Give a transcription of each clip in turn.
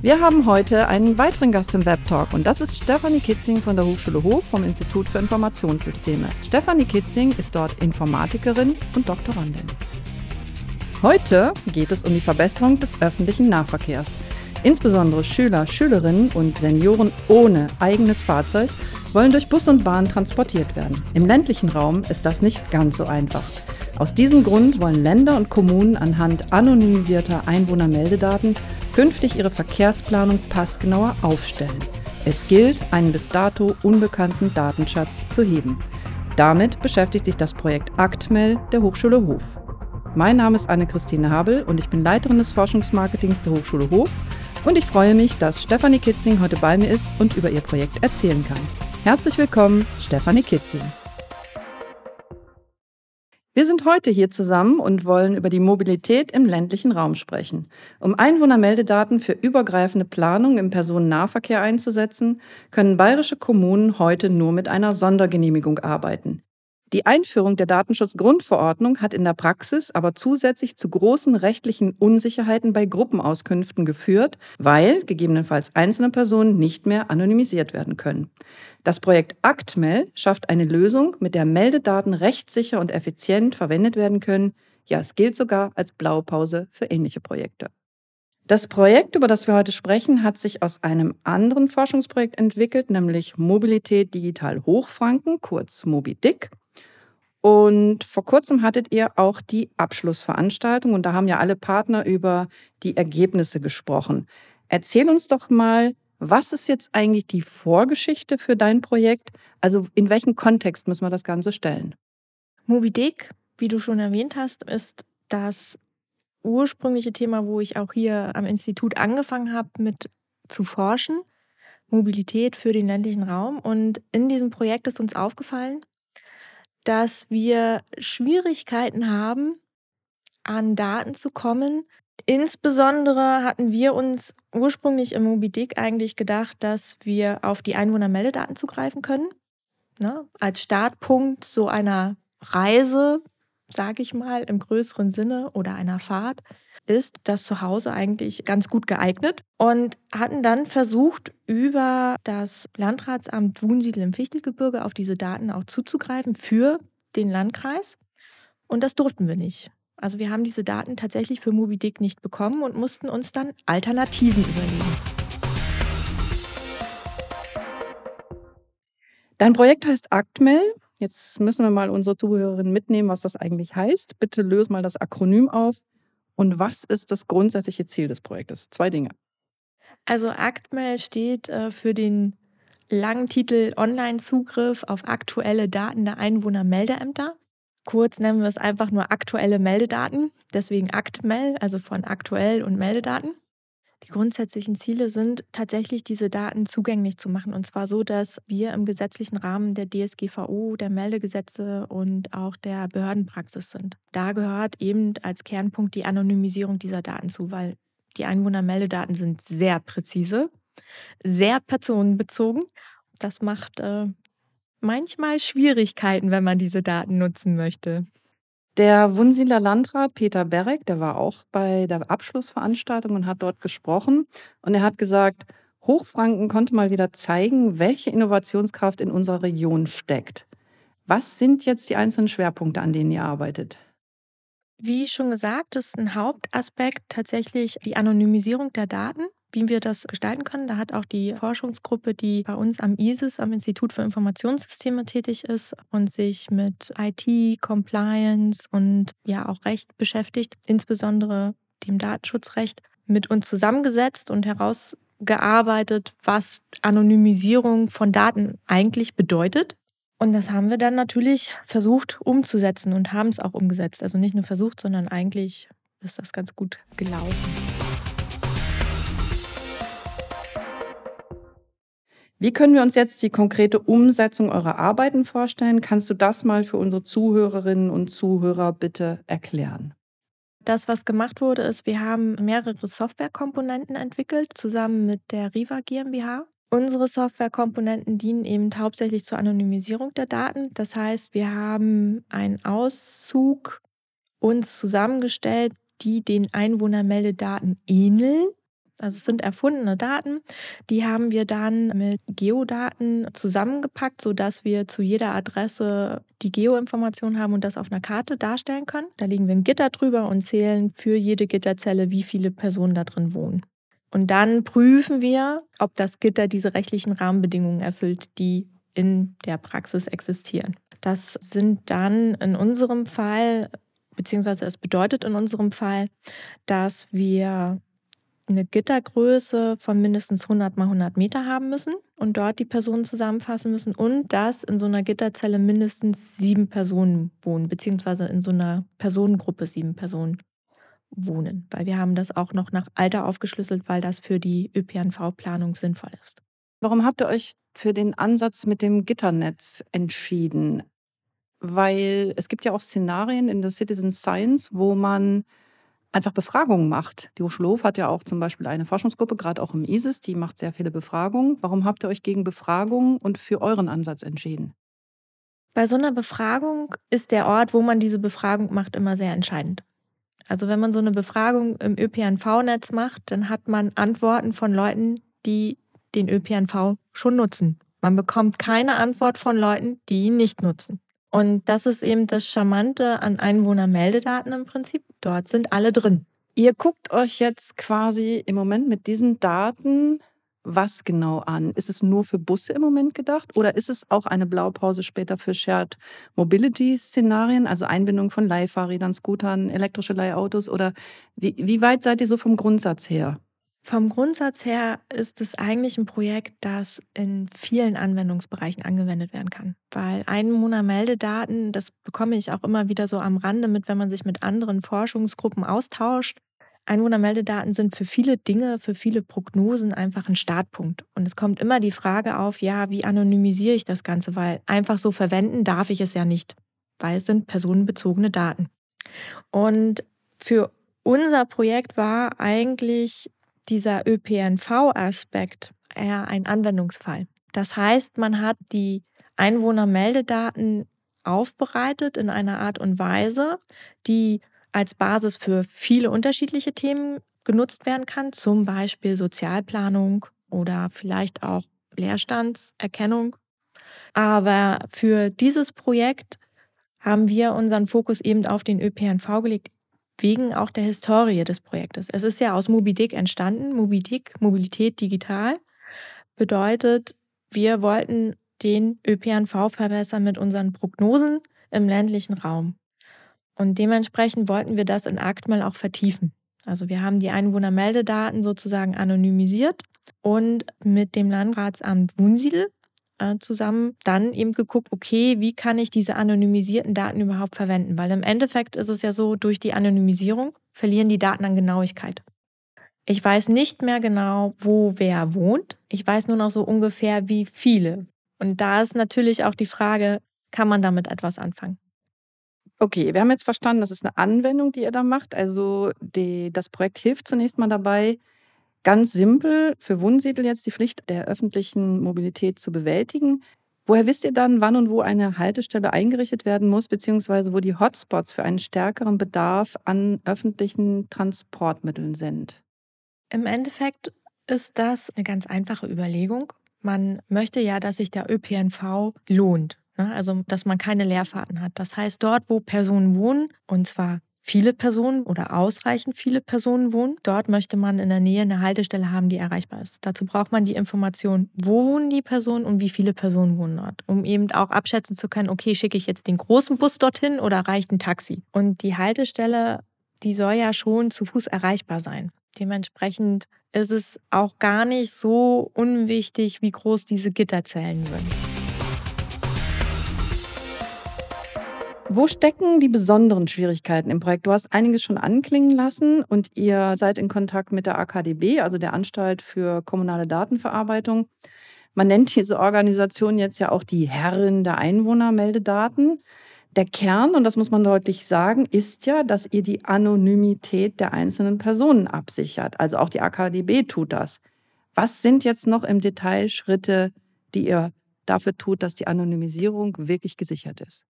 Wir haben heute einen weiteren Gast im Webtalk und das ist Stefanie Kitzing von der Hochschule Hof vom Institut für Informationssysteme. Stefanie Kitzing ist dort Informatikerin und Doktorandin. Heute geht es um die Verbesserung des öffentlichen Nahverkehrs. Insbesondere Schüler, Schülerinnen und Senioren ohne eigenes Fahrzeug wollen durch Bus und Bahn transportiert werden. Im ländlichen Raum ist das nicht ganz so einfach. Aus diesem Grund wollen Länder und Kommunen anhand anonymisierter Einwohnermeldedaten künftig ihre Verkehrsplanung passgenauer aufstellen. Es gilt, einen bis dato unbekannten Datenschatz zu heben. Damit beschäftigt sich das Projekt ACTMEL der Hochschule Hof. Mein Name ist Anne-Christine Habel und ich bin Leiterin des Forschungsmarketings der Hochschule Hof und ich freue mich, dass Stefanie Kitzing heute bei mir ist und über ihr Projekt erzählen kann. Herzlich willkommen, Stefanie Kitzing. Wir sind heute hier zusammen und wollen über die Mobilität im ländlichen Raum sprechen. Um Einwohnermeldedaten für übergreifende Planung im Personennahverkehr einzusetzen, können bayerische Kommunen heute nur mit einer Sondergenehmigung arbeiten. Die Einführung der Datenschutzgrundverordnung hat in der Praxis aber zusätzlich zu großen rechtlichen Unsicherheiten bei Gruppenauskünften geführt, weil gegebenenfalls einzelne Personen nicht mehr anonymisiert werden können. Das Projekt ActMel schafft eine Lösung, mit der Meldedaten rechtssicher und effizient verwendet werden können. Ja, es gilt sogar als Blaupause für ähnliche Projekte. Das Projekt, über das wir heute sprechen, hat sich aus einem anderen Forschungsprojekt entwickelt, nämlich Mobilität Digital Hochfranken, kurz MobiDic. Und vor kurzem hattet ihr auch die Abschlussveranstaltung und da haben ja alle Partner über die Ergebnisse gesprochen. Erzähl uns doch mal, was ist jetzt eigentlich die Vorgeschichte für dein Projekt? Also in welchen Kontext müssen wir das Ganze stellen? Moby Dick, wie du schon erwähnt hast, ist das ursprüngliche Thema, wo ich auch hier am Institut angefangen habe mit zu forschen. Mobilität für den ländlichen Raum. Und in diesem Projekt ist uns aufgefallen, dass wir Schwierigkeiten haben, an Daten zu kommen. Insbesondere hatten wir uns ursprünglich im Moby Dick eigentlich gedacht, dass wir auf die Einwohnermeldedaten zugreifen können. Ne? Als Startpunkt so einer Reise, sage ich mal, im größeren Sinne oder einer Fahrt ist das Zuhause eigentlich ganz gut geeignet und hatten dann versucht, über das Landratsamt Wunsiedel im Fichtelgebirge auf diese Daten auch zuzugreifen für den Landkreis. Und das durften wir nicht. Also wir haben diese Daten tatsächlich für MobiDick nicht bekommen und mussten uns dann Alternativen überlegen. Dein Projekt heißt ActMel. Jetzt müssen wir mal unsere Zuhörerinnen mitnehmen, was das eigentlich heißt. Bitte löse mal das Akronym auf. Und was ist das grundsätzliche Ziel des Projektes? Zwei Dinge. Also ActMail steht äh, für den langen Titel Online-Zugriff auf aktuelle Daten der Einwohnermeldeämter. Kurz nennen wir es einfach nur aktuelle Meldedaten, deswegen ActMel, also von aktuell und Meldedaten. Die grundsätzlichen Ziele sind tatsächlich, diese Daten zugänglich zu machen. Und zwar so, dass wir im gesetzlichen Rahmen der DSGVO, der Meldegesetze und auch der Behördenpraxis sind. Da gehört eben als Kernpunkt die Anonymisierung dieser Daten zu, weil die Einwohnermeldedaten sind sehr präzise, sehr personenbezogen. Das macht äh, manchmal Schwierigkeiten, wenn man diese Daten nutzen möchte. Der Wunsiedler Landrat Peter Berek, der war auch bei der Abschlussveranstaltung und hat dort gesprochen. Und er hat gesagt, Hochfranken konnte mal wieder zeigen, welche Innovationskraft in unserer Region steckt. Was sind jetzt die einzelnen Schwerpunkte, an denen ihr arbeitet? Wie schon gesagt, ist ein Hauptaspekt tatsächlich die Anonymisierung der Daten wie wir das gestalten können. Da hat auch die Forschungsgruppe, die bei uns am ISIS, am Institut für Informationssysteme tätig ist und sich mit IT, Compliance und ja auch Recht beschäftigt, insbesondere dem Datenschutzrecht, mit uns zusammengesetzt und herausgearbeitet, was Anonymisierung von Daten eigentlich bedeutet. Und das haben wir dann natürlich versucht umzusetzen und haben es auch umgesetzt. Also nicht nur versucht, sondern eigentlich ist das ganz gut gelaufen. Wie können wir uns jetzt die konkrete Umsetzung eurer Arbeiten vorstellen? Kannst du das mal für unsere Zuhörerinnen und Zuhörer bitte erklären? Das, was gemacht wurde, ist, wir haben mehrere Softwarekomponenten entwickelt, zusammen mit der Riva GmbH. Unsere Softwarekomponenten dienen eben hauptsächlich zur Anonymisierung der Daten. Das heißt, wir haben einen Auszug uns zusammengestellt, die den Einwohnermeldedaten ähneln, Also es sind erfundene Daten, die haben wir dann mit Geodaten zusammengepackt, sodass wir zu jeder Adresse die Geoinformation haben und das auf einer Karte darstellen können. Da legen wir ein Gitter drüber und zählen für jede Gitterzelle, wie viele Personen da drin wohnen. Und dann prüfen wir, ob das Gitter diese rechtlichen Rahmenbedingungen erfüllt, die in der Praxis existieren. Das sind dann in unserem Fall, beziehungsweise es bedeutet in unserem Fall, dass wir eine Gittergröße von mindestens 100 mal 100 Meter haben müssen und dort die Personen zusammenfassen müssen und dass in so einer Gitterzelle mindestens sieben Personen wohnen, beziehungsweise in so einer Personengruppe sieben Personen wohnen, weil wir haben das auch noch nach Alter aufgeschlüsselt, weil das für die ÖPNV-Planung sinnvoll ist. Warum habt ihr euch für den Ansatz mit dem Gitternetz entschieden? Weil es gibt ja auch Szenarien in der Citizen Science, wo man einfach Befragungen macht. Die Hochschule Hof hat ja auch zum Beispiel eine Forschungsgruppe, gerade auch im ISIS, die macht sehr viele Befragungen. Warum habt ihr euch gegen Befragungen und für euren Ansatz entschieden? Bei so einer Befragung ist der Ort, wo man diese Befragung macht, immer sehr entscheidend. Also wenn man so eine Befragung im ÖPNV-Netz macht, dann hat man Antworten von Leuten, die den ÖPNV schon nutzen. Man bekommt keine Antwort von Leuten, die ihn nicht nutzen. Und das ist eben das Charmante an Einwohnermeldedaten im Prinzip. Dort sind alle drin. Ihr guckt euch jetzt quasi im Moment mit diesen Daten was genau an? Ist es nur für Busse im Moment gedacht oder ist es auch eine Blaupause später für Shared Mobility-Szenarien, also Einbindung von Leihfahrrädern, Scootern, elektrische Leihautos oder wie, wie weit seid ihr so vom Grundsatz her? Vom Grundsatz her ist es eigentlich ein Projekt, das in vielen Anwendungsbereichen angewendet werden kann. Weil Einwohnermeldedaten, das bekomme ich auch immer wieder so am Rande mit, wenn man sich mit anderen Forschungsgruppen austauscht. Einwohnermeldedaten sind für viele Dinge, für viele Prognosen einfach ein Startpunkt. Und es kommt immer die Frage auf, ja, wie anonymisiere ich das Ganze? Weil einfach so verwenden darf ich es ja nicht, weil es sind personenbezogene Daten. Und für unser Projekt war eigentlich dieser ÖPNV-Aspekt eher ein Anwendungsfall. Das heißt, man hat die Einwohnermeldedaten aufbereitet in einer Art und Weise, die als Basis für viele unterschiedliche Themen genutzt werden kann, zum Beispiel Sozialplanung oder vielleicht auch Leerstandserkennung. Aber für dieses Projekt haben wir unseren Fokus eben auf den ÖPNV gelegt, wegen auch der Historie des Projektes. Es ist ja aus Mobidic entstanden. Mobidic, Mobilität digital, bedeutet, wir wollten den ÖPNV verbessern mit unseren Prognosen im ländlichen Raum. Und dementsprechend wollten wir das in Actmail auch vertiefen. Also wir haben die Einwohnermeldedaten sozusagen anonymisiert und mit dem Landratsamt Wunsiedel äh, zusammen dann eben geguckt, okay, wie kann ich diese anonymisierten Daten überhaupt verwenden? Weil im Endeffekt ist es ja so, durch die Anonymisierung verlieren die Daten an Genauigkeit. Ich weiß nicht mehr genau, wo wer wohnt. Ich weiß nur noch so ungefähr, wie viele. Und da ist natürlich auch die Frage, kann man damit etwas anfangen? Okay, wir haben jetzt verstanden, das ist eine Anwendung, die ihr da macht. Also die, das Projekt hilft zunächst mal dabei, Ganz simpel für Wunsiedel jetzt die Pflicht der öffentlichen Mobilität zu bewältigen. Woher wisst ihr dann, wann und wo eine Haltestelle eingerichtet werden muss, beziehungsweise wo die Hotspots für einen stärkeren Bedarf an öffentlichen Transportmitteln sind? Im Endeffekt ist das eine ganz einfache Überlegung. Man möchte ja, dass sich der ÖPNV lohnt. Ne? Also, dass man keine Leerfahrten hat. Das heißt, dort, wo Personen wohnen, und zwar viele Personen oder ausreichend viele Personen wohnen. Dort möchte man in der Nähe eine Haltestelle haben, die erreichbar ist. Dazu braucht man die Information, wo wohnen die Personen und wie viele Personen wohnen dort, um eben auch abschätzen zu können, okay, schicke ich jetzt den großen Bus dorthin oder reicht ein Taxi? Und die Haltestelle, die soll ja schon zu Fuß erreichbar sein. Dementsprechend ist es auch gar nicht so unwichtig, wie groß diese Gitterzellen sind. Wo stecken die besonderen Schwierigkeiten im Projekt? Du hast einiges schon anklingen lassen und ihr seid in Kontakt mit der AKDB, also der Anstalt für kommunale Datenverarbeitung. Man nennt diese Organisation jetzt ja auch die Herrin der Einwohnermeldedaten. Der Kern, und das muss man deutlich sagen, ist ja, dass ihr die Anonymität der einzelnen Personen absichert. Also auch die AKDB tut das. Was sind jetzt noch im Detail Schritte, die ihr dafür tut, dass die Anonymisierung wirklich gesichert ist?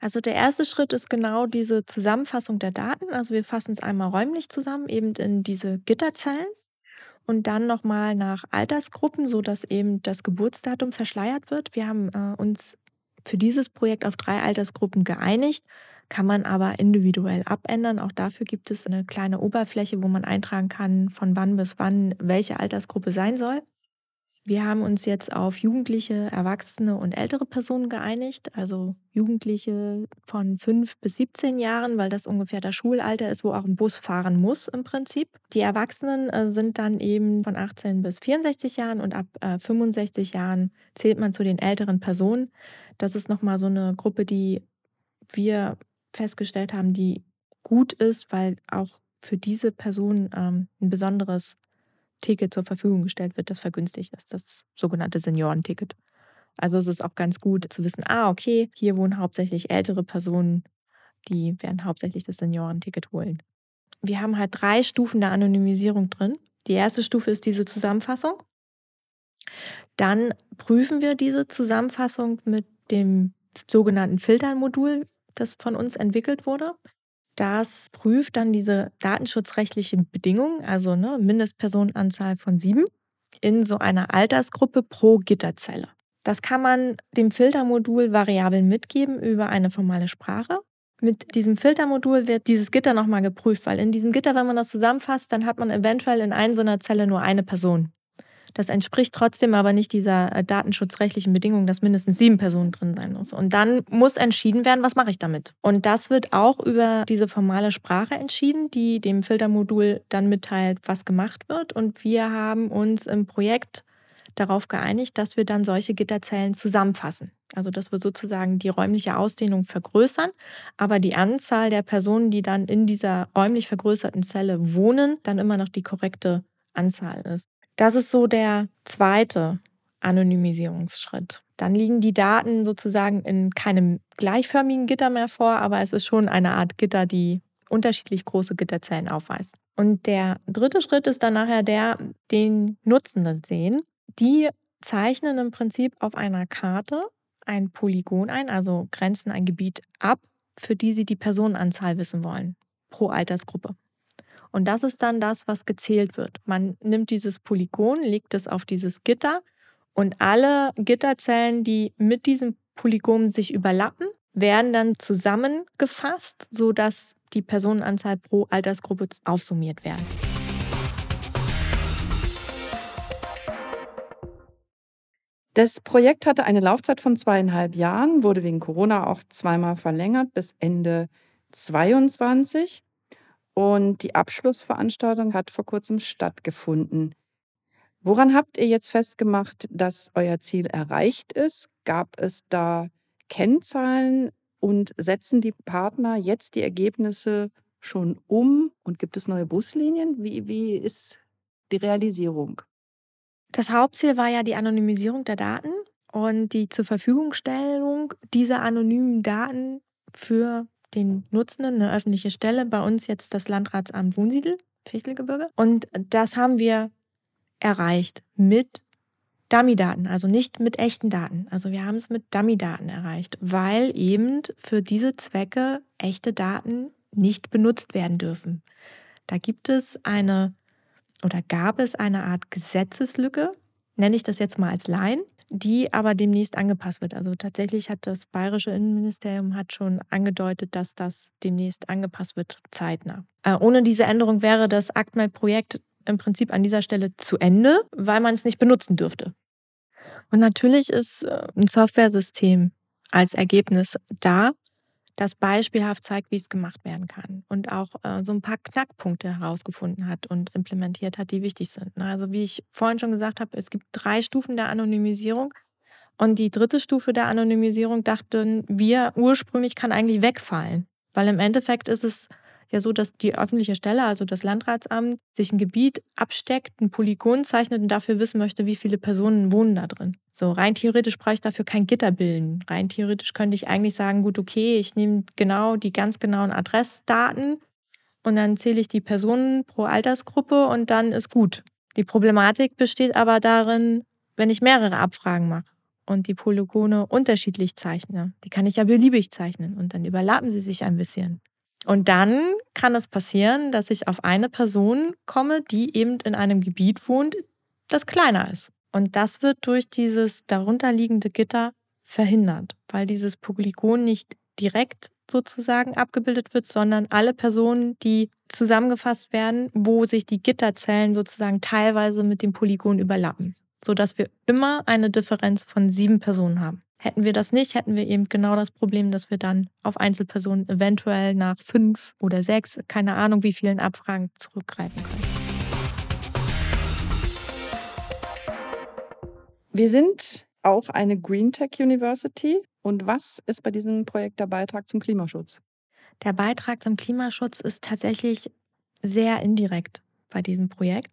Also der erste Schritt ist genau diese Zusammenfassung der Daten. Also wir fassen es einmal räumlich zusammen, eben in diese Gitterzellen und dann nochmal nach Altersgruppen, sodass eben das Geburtsdatum verschleiert wird. Wir haben äh, uns für dieses Projekt auf drei Altersgruppen geeinigt, kann man aber individuell abändern. Auch dafür gibt es eine kleine Oberfläche, wo man eintragen kann, von wann bis wann welche Altersgruppe sein soll. Wir haben uns jetzt auf Jugendliche, Erwachsene und ältere Personen geeinigt, also Jugendliche von 5 bis 17 Jahren, weil das ungefähr das Schulalter ist, wo auch ein Bus fahren muss im Prinzip. Die Erwachsenen äh, sind dann eben von 18 bis 64 Jahren und ab 65 äh, Jahren zählt man zu den älteren Personen. Das ist nochmal so eine Gruppe, die wir festgestellt haben, die gut ist, weil auch für diese Personen ähm, ein besonderes Ticket zur Verfügung gestellt wird, das vergünstigt ist, das sogenannte Seniorenticket. Also es ist auch ganz gut zu wissen, ah, okay, hier wohnen hauptsächlich ältere Personen, die werden hauptsächlich das Seniorenticket holen. Wir haben halt drei Stufen der Anonymisierung drin. Die erste Stufe ist diese Zusammenfassung. Dann prüfen wir diese Zusammenfassung mit dem sogenannten Filternmodul, das von uns entwickelt wurde. Das prüft dann diese datenschutzrechtlichen Bedingungen, also ne, Mindestpersonenanzahl von sieben, in so einer Altersgruppe pro Gitterzelle. Das kann man dem Filtermodul Variablen mitgeben über eine formale Sprache. Mit diesem Filtermodul wird dieses Gitter nochmal geprüft, weil in diesem Gitter, wenn man das zusammenfasst, dann hat man eventuell in einer so einer Zelle nur eine Person. Das entspricht trotzdem aber nicht dieser äh, datenschutzrechtlichen Bedingung, dass mindestens sieben Personen drin sein muss. Und dann muss entschieden werden, was mache ich damit. Und das wird auch über diese formale Sprache entschieden, die dem Filtermodul dann mitteilt, was gemacht wird. Und wir haben uns im Projekt darauf geeinigt, dass wir dann solche Gitterzellen zusammenfassen. Also dass wir sozusagen die räumliche Ausdehnung vergrößern, aber die Anzahl der Personen, die dann in dieser räumlich vergrößerten Zelle wohnen, dann immer noch die korrekte Anzahl ist. Das ist so der zweite Anonymisierungsschritt. Dann liegen die Daten sozusagen in keinem gleichförmigen Gitter mehr vor, aber es ist schon eine Art Gitter, die unterschiedlich große Gitterzellen aufweist. Und der dritte Schritt ist dann nachher der, den Nutzenden sehen. Die zeichnen im Prinzip auf einer Karte ein Polygon ein, also grenzen ein Gebiet ab, für die sie die Personenanzahl wissen wollen, pro Altersgruppe. Und das ist dann das, was gezählt wird. Man nimmt dieses Polygon, legt es auf dieses Gitter und alle Gitterzellen, die mit diesem Polygon sich überlappen, werden dann zusammengefasst, sodass die Personenanzahl pro Altersgruppe aufsummiert werden. Das Projekt hatte eine Laufzeit von zweieinhalb Jahren, wurde wegen Corona auch zweimal verlängert bis Ende 2022. Und die Abschlussveranstaltung hat vor Kurzem stattgefunden. Woran habt ihr jetzt festgemacht, dass euer Ziel erreicht ist? Gab es da Kennzahlen und setzen die Partner jetzt die Ergebnisse schon um und gibt es neue Buslinien? Wie, wie ist die Realisierung? Das Hauptziel war ja die Anonymisierung der Daten und die zur Verfügungstellung dieser anonymen Daten für den Nutzenden eine öffentliche Stelle, bei uns jetzt das Landratsamt Wohnsiedel, Fichtelgebirge. Und das haben wir erreicht mit Dummy-Daten, also nicht mit echten Daten. Also wir haben es mit Dummy-Daten erreicht, weil eben für diese Zwecke echte Daten nicht benutzt werden dürfen. Da gibt es eine oder gab es eine Art Gesetzeslücke, nenne ich das jetzt mal als Laien, die aber demnächst angepasst wird. Also tatsächlich hat das bayerische Innenministerium hat schon angedeutet, dass das demnächst angepasst wird, zeitnah. Äh, ohne diese Änderung wäre das ACTML-Projekt im Prinzip an dieser Stelle zu Ende, weil man es nicht benutzen dürfte. Und natürlich ist äh, ein Softwaresystem als Ergebnis da, das beispielhaft zeigt, wie es gemacht werden kann und auch äh, so ein paar Knackpunkte herausgefunden hat und implementiert hat, die wichtig sind. Ne? Also wie ich vorhin schon gesagt habe, es gibt drei Stufen der Anonymisierung und die dritte Stufe der Anonymisierung dachten wir ursprünglich kann eigentlich wegfallen, weil im Endeffekt ist es ja so, dass die öffentliche Stelle, also das Landratsamt, sich ein Gebiet absteckt, ein Polygon zeichnet und dafür wissen möchte, wie viele Personen wohnen da drin. So, rein theoretisch brauche ich dafür kein Gitter bilden. Rein theoretisch könnte ich eigentlich sagen, gut, okay, ich nehme genau die ganz genauen Adressdaten und dann zähle ich die Personen pro Altersgruppe und dann ist gut. Die Problematik besteht aber darin, wenn ich mehrere Abfragen mache. und die Polygone unterschiedlich zeichne, die kann ich ja beliebig zeichnen und dann überlappen sie sich ein bisschen. Und dann kann es passieren, dass ich auf eine Person komme, die eben in einem Gebiet wohnt, das kleiner ist. Und das wird durch dieses darunterliegende Gitter verhindert, weil dieses Polygon nicht direkt sozusagen abgebildet wird, sondern alle Personen, die zusammengefasst werden, wo sich die Gitterzellen sozusagen teilweise mit dem Polygon überlappen, sodass wir immer eine Differenz von sieben Personen haben. Hätten wir das nicht, hätten wir eben genau das Problem, dass wir dann auf Einzelpersonen eventuell nach fünf oder sechs, keine Ahnung wie vielen Abfragen zurückgreifen können. Wir sind auch eine Green Tech University. Und was ist bei diesem Projekt der Beitrag zum Klimaschutz? Der Beitrag zum Klimaschutz ist tatsächlich sehr indirekt bei diesem Projekt.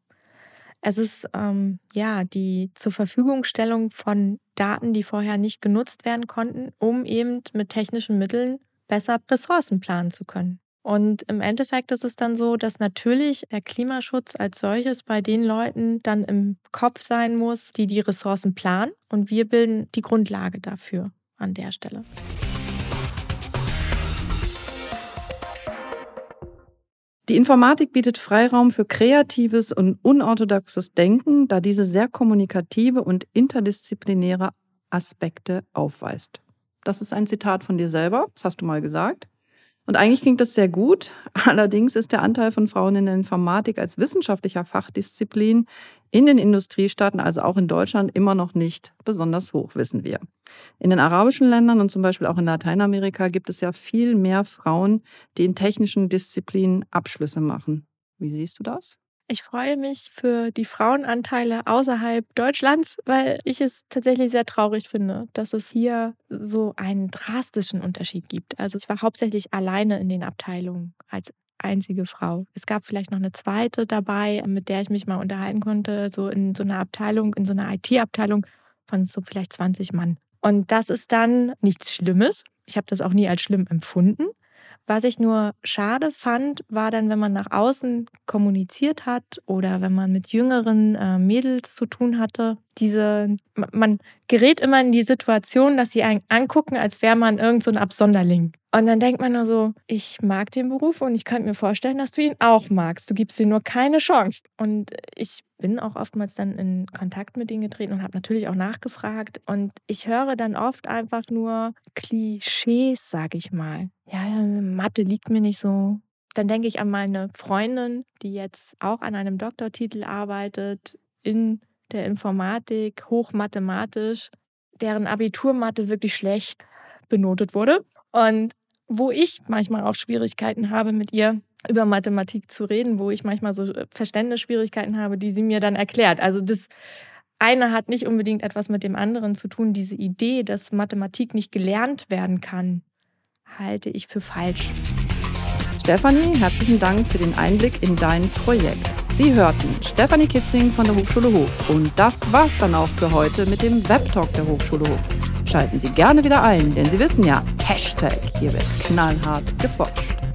Es ist ähm, ja die zur Verfügungstellung von Daten, die vorher nicht genutzt werden konnten, um eben mit technischen Mitteln besser Ressourcen planen zu können. Und im Endeffekt ist es dann so, dass natürlich der Klimaschutz als solches bei den Leuten dann im Kopf sein muss, die die Ressourcen planen. Und wir bilden die Grundlage dafür an der Stelle. Die Informatik bietet Freiraum für kreatives und unorthodoxes Denken, da diese sehr kommunikative und interdisziplinäre Aspekte aufweist. Das ist ein Zitat von dir selber, das hast du mal gesagt. Und eigentlich klingt das sehr gut. Allerdings ist der Anteil von Frauen in der Informatik als wissenschaftlicher Fachdisziplin in den Industriestaaten, also auch in Deutschland, immer noch nicht besonders hoch, wissen wir. In den arabischen Ländern und zum Beispiel auch in Lateinamerika gibt es ja viel mehr Frauen, die in technischen Disziplinen Abschlüsse machen. Wie siehst du das? Ich freue mich für die Frauenanteile außerhalb Deutschlands, weil ich es tatsächlich sehr traurig finde, dass es hier so einen drastischen Unterschied gibt. Also ich war hauptsächlich alleine in den Abteilungen als einzige Frau. Es gab vielleicht noch eine zweite dabei, mit der ich mich mal unterhalten konnte, so in so einer Abteilung, in so einer IT-Abteilung von so vielleicht 20 Mann. Und das ist dann nichts Schlimmes. Ich habe das auch nie als schlimm empfunden. Was ich nur schade fand, war dann, wenn man nach außen kommuniziert hat oder wenn man mit jüngeren äh, Mädels zu tun hatte, diese, man gerät immer in die Situation, dass sie einen angucken, als wäre man irgend so ein Absonderling. Und dann denkt man nur so, ich mag den Beruf und ich könnte mir vorstellen, dass du ihn auch magst. Du gibst ihm nur keine Chance. Und ich bin auch oftmals dann in Kontakt mit ihnen getreten und habe natürlich auch nachgefragt. Und ich höre dann oft einfach nur Klischees, sag ich mal. Ja, Mathe liegt mir nicht so. Dann denke ich an meine Freundin, die jetzt auch an einem Doktortitel arbeitet in der Informatik, hochmathematisch, deren Abiturmathe wirklich schlecht benotet wurde. Und wo ich manchmal auch Schwierigkeiten habe, mit ihr über Mathematik zu reden, wo ich manchmal so äh, Verständnisschwierigkeiten habe, die sie mir dann erklärt. Also das eine hat nicht unbedingt etwas mit dem anderen zu tun. Diese Idee, dass Mathematik nicht gelernt werden kann, halte ich für falsch. Stefanie, herzlichen Dank für den Einblick in dein Projekt. Sie hörten Stefanie Kitzing von der Hochschule Hof. Und das war's dann auch für heute mit dem Webtalk der Hochschule Hof. Schalten Sie gerne wieder ein, denn Sie wissen ja, Hashtag, hier wird knallhart geforscht.